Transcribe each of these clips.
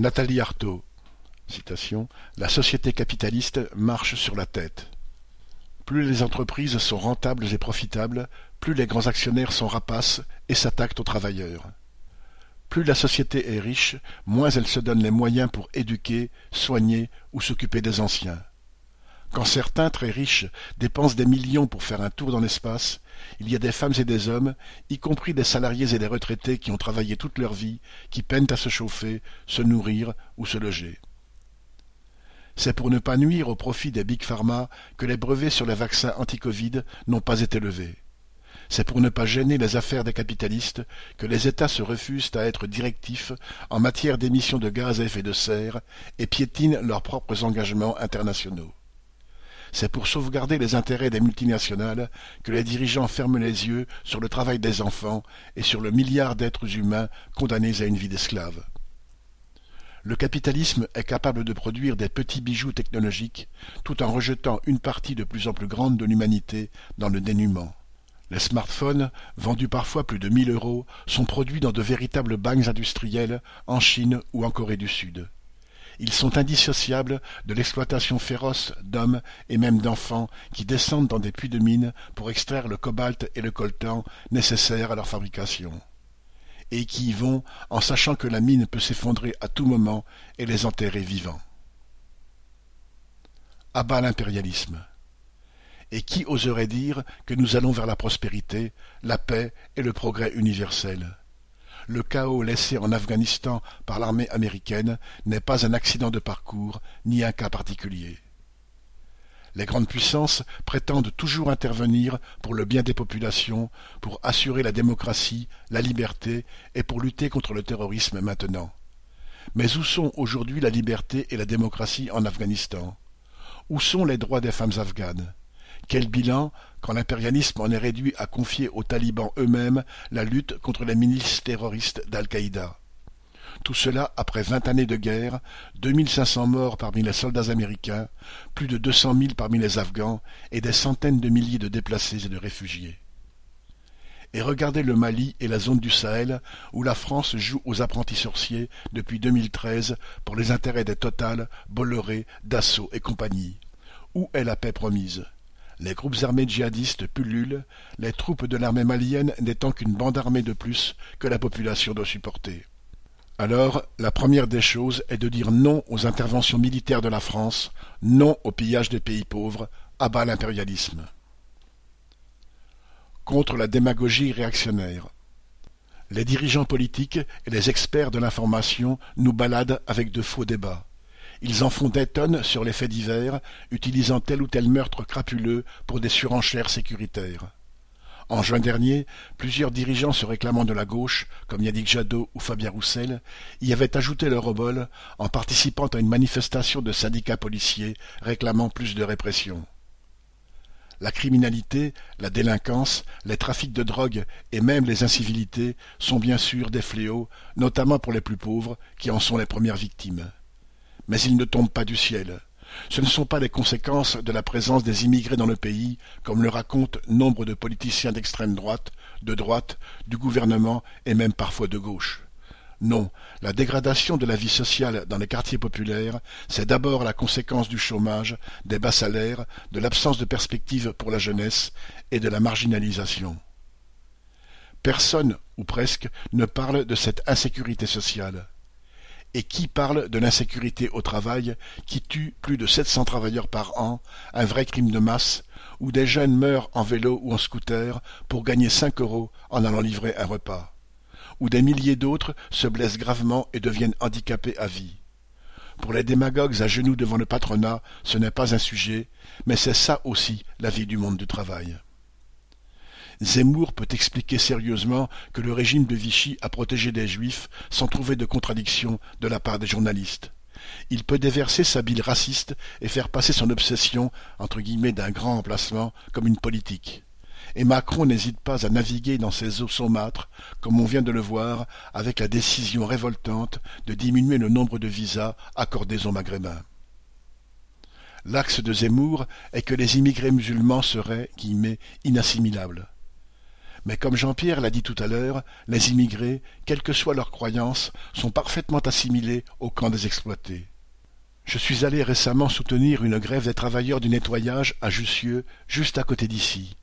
Nathalie Arthaud citation, La société capitaliste marche sur la tête. Plus les entreprises sont rentables et profitables, plus les grands actionnaires sont rapaces et s'attaquent aux travailleurs. Plus la société est riche, moins elle se donne les moyens pour éduquer, soigner ou s'occuper des anciens. Quand certains, très riches, dépensent des millions pour faire un tour dans l'espace, il y a des femmes et des hommes, y compris des salariés et des retraités qui ont travaillé toute leur vie, qui peinent à se chauffer, se nourrir ou se loger. C'est pour ne pas nuire au profit des big pharma que les brevets sur les vaccins anti-Covid n'ont pas été levés. C'est pour ne pas gêner les affaires des capitalistes que les États se refusent à être directifs en matière d'émissions de gaz à effet de serre et piétinent leurs propres engagements internationaux. C'est pour sauvegarder les intérêts des multinationales que les dirigeants ferment les yeux sur le travail des enfants et sur le milliard d'êtres humains condamnés à une vie d'esclaves. Le capitalisme est capable de produire des petits bijoux technologiques tout en rejetant une partie de plus en plus grande de l'humanité dans le dénuement. Les smartphones, vendus parfois plus de mille euros, sont produits dans de véritables bagnes industriels en Chine ou en Corée du Sud. Ils sont indissociables de l'exploitation féroce d'hommes et même d'enfants qui descendent dans des puits de mines pour extraire le cobalt et le coltan nécessaires à leur fabrication, et qui y vont en sachant que la mine peut s'effondrer à tout moment et les enterrer vivants. Abat l'impérialisme. Et qui oserait dire que nous allons vers la prospérité, la paix et le progrès universel? Le chaos laissé en Afghanistan par l'armée américaine n'est pas un accident de parcours, ni un cas particulier. Les grandes puissances prétendent toujours intervenir pour le bien des populations, pour assurer la démocratie, la liberté et pour lutter contre le terrorisme maintenant. Mais où sont aujourd'hui la liberté et la démocratie en Afghanistan? Où sont les droits des femmes afghanes? Quel bilan quand l'impérialisme en est réduit à confier aux talibans eux-mêmes la lutte contre les milices terroristes d'Al-Qaïda? Tout cela après vingt années de guerre, deux mille cinq cents morts parmi les soldats américains, plus de deux cent mille parmi les Afghans et des centaines de milliers de déplacés et de réfugiés. Et regardez le Mali et la zone du Sahel où la France joue aux apprentis sorciers depuis 2013 pour les intérêts des Total, Bolloré, Dassault et compagnie. Où est la paix promise? Les groupes armés djihadistes pullulent, les troupes de l'armée malienne n'étant qu'une bande armée de plus que la population doit supporter. Alors, la première des choses est de dire non aux interventions militaires de la France, non au pillage des pays pauvres, à bas l'impérialisme. Contre la démagogie réactionnaire. Les dirigeants politiques et les experts de l'information nous baladent avec de faux débats. Ils en font des tonnes sur les faits divers, utilisant tel ou tel meurtre crapuleux pour des surenchères sécuritaires. En juin dernier, plusieurs dirigeants se réclamant de la gauche, comme Yannick Jadot ou Fabien Roussel, y avaient ajouté leur obol en participant à une manifestation de syndicats policiers réclamant plus de répression. La criminalité, la délinquance, les trafics de drogue et même les incivilités sont bien sûr des fléaux, notamment pour les plus pauvres, qui en sont les premières victimes mais ils ne tombent pas du ciel. Ce ne sont pas les conséquences de la présence des immigrés dans le pays, comme le racontent nombre de politiciens d'extrême droite, de droite, du gouvernement et même parfois de gauche. Non, la dégradation de la vie sociale dans les quartiers populaires, c'est d'abord la conséquence du chômage, des bas salaires, de l'absence de perspectives pour la jeunesse et de la marginalisation. Personne, ou presque, ne parle de cette insécurité sociale. Et qui parle de l'insécurité au travail qui tue plus de sept cents travailleurs par an, un vrai crime de masse, où des jeunes meurent en vélo ou en scooter pour gagner cinq euros en allant livrer un repas, où des milliers d'autres se blessent gravement et deviennent handicapés à vie. Pour les démagogues à genoux devant le patronat, ce n'est pas un sujet, mais c'est ça aussi la vie du monde du travail. Zemmour peut expliquer sérieusement que le régime de Vichy a protégé des juifs sans trouver de contradiction de la part des journalistes. Il peut déverser sa bile raciste et faire passer son obsession entre guillemets d'un grand emplacement comme une politique. Et Macron n'hésite pas à naviguer dans ces eaux saumâtres, comme on vient de le voir, avec la décision révoltante de diminuer le nombre de visas accordés aux Maghrébins. L'axe de Zemmour est que les immigrés musulmans seraient guillemets, inassimilables. Mais comme Jean-Pierre l'a dit tout à l'heure, les immigrés, quelle que soit leur croyance, sont parfaitement assimilés au camp des exploités. Je suis allé récemment soutenir une grève des travailleurs du nettoyage à Jussieu, juste à côté d'ici.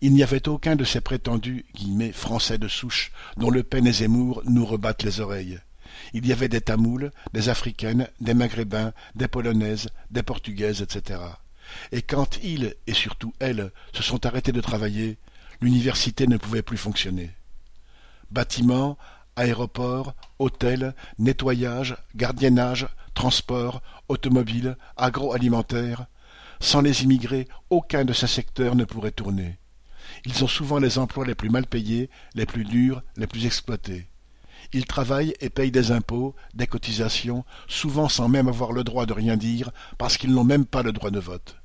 Il n'y avait aucun de ces prétendus français de souche dont Le Pen et Zemmour nous rebattent les oreilles. Il y avait des Tamouls, des Africaines, des Maghrébins, des Polonaises, des Portugaises, etc. Et quand ils, et surtout elles, se sont arrêtés de travailler, l'université ne pouvait plus fonctionner. Bâtiments, aéroports, hôtels, nettoyage, gardiennage, transport, automobile, agroalimentaire. Sans les immigrés, aucun de ces secteurs ne pourrait tourner. Ils ont souvent les emplois les plus mal payés, les plus durs, les plus exploités. Ils travaillent et payent des impôts, des cotisations, souvent sans même avoir le droit de rien dire, parce qu'ils n'ont même pas le droit de vote.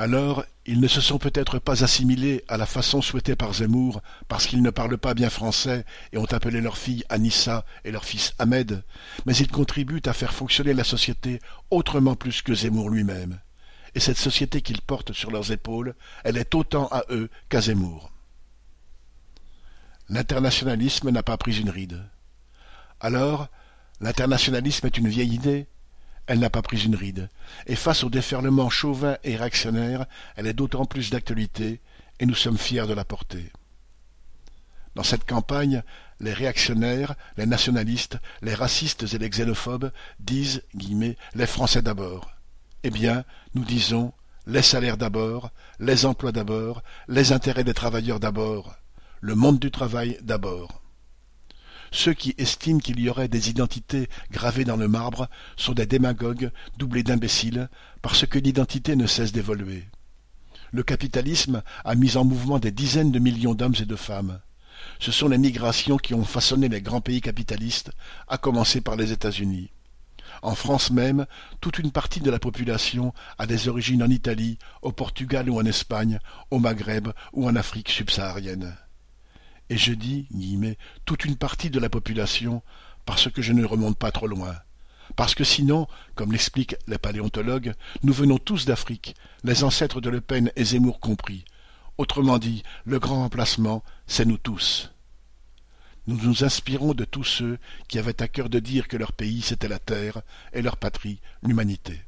Alors, ils ne se sont peut-être pas assimilés à la façon souhaitée par Zemmour, parce qu'ils ne parlent pas bien français et ont appelé leur fille Anissa et leur fils Ahmed, mais ils contribuent à faire fonctionner la société autrement plus que Zemmour lui-même. Et cette société qu'ils portent sur leurs épaules, elle est autant à eux qu'à Zemmour. L'internationalisme n'a pas pris une ride. Alors, l'internationalisme est une vieille idée elle n'a pas pris une ride, et face au déferlement chauvin et réactionnaire, elle est d'autant plus d'actualité, et nous sommes fiers de la porter. Dans cette campagne, les réactionnaires, les nationalistes, les racistes et les xénophobes disent les Français d'abord. Eh bien, nous disons les salaires d'abord, les emplois d'abord, les intérêts des travailleurs d'abord, le monde du travail d'abord. Ceux qui estiment qu'il y aurait des identités gravées dans le marbre sont des démagogues doublés d'imbéciles, parce que l'identité ne cesse d'évoluer. Le capitalisme a mis en mouvement des dizaines de millions d'hommes et de femmes. Ce sont les migrations qui ont façonné les grands pays capitalistes, à commencer par les États-Unis. En France même, toute une partie de la population a des origines en Italie, au Portugal ou en Espagne, au Maghreb ou en Afrique subsaharienne et je dis guillemets, toute une partie de la population, parce que je ne remonte pas trop loin. Parce que sinon, comme l'expliquent les paléontologues, nous venons tous d'Afrique, les ancêtres de Le Pen et Zemmour compris. Autrement dit, le grand remplacement, c'est nous tous. Nous nous inspirons de tous ceux qui avaient à cœur de dire que leur pays c'était la terre et leur patrie l'humanité.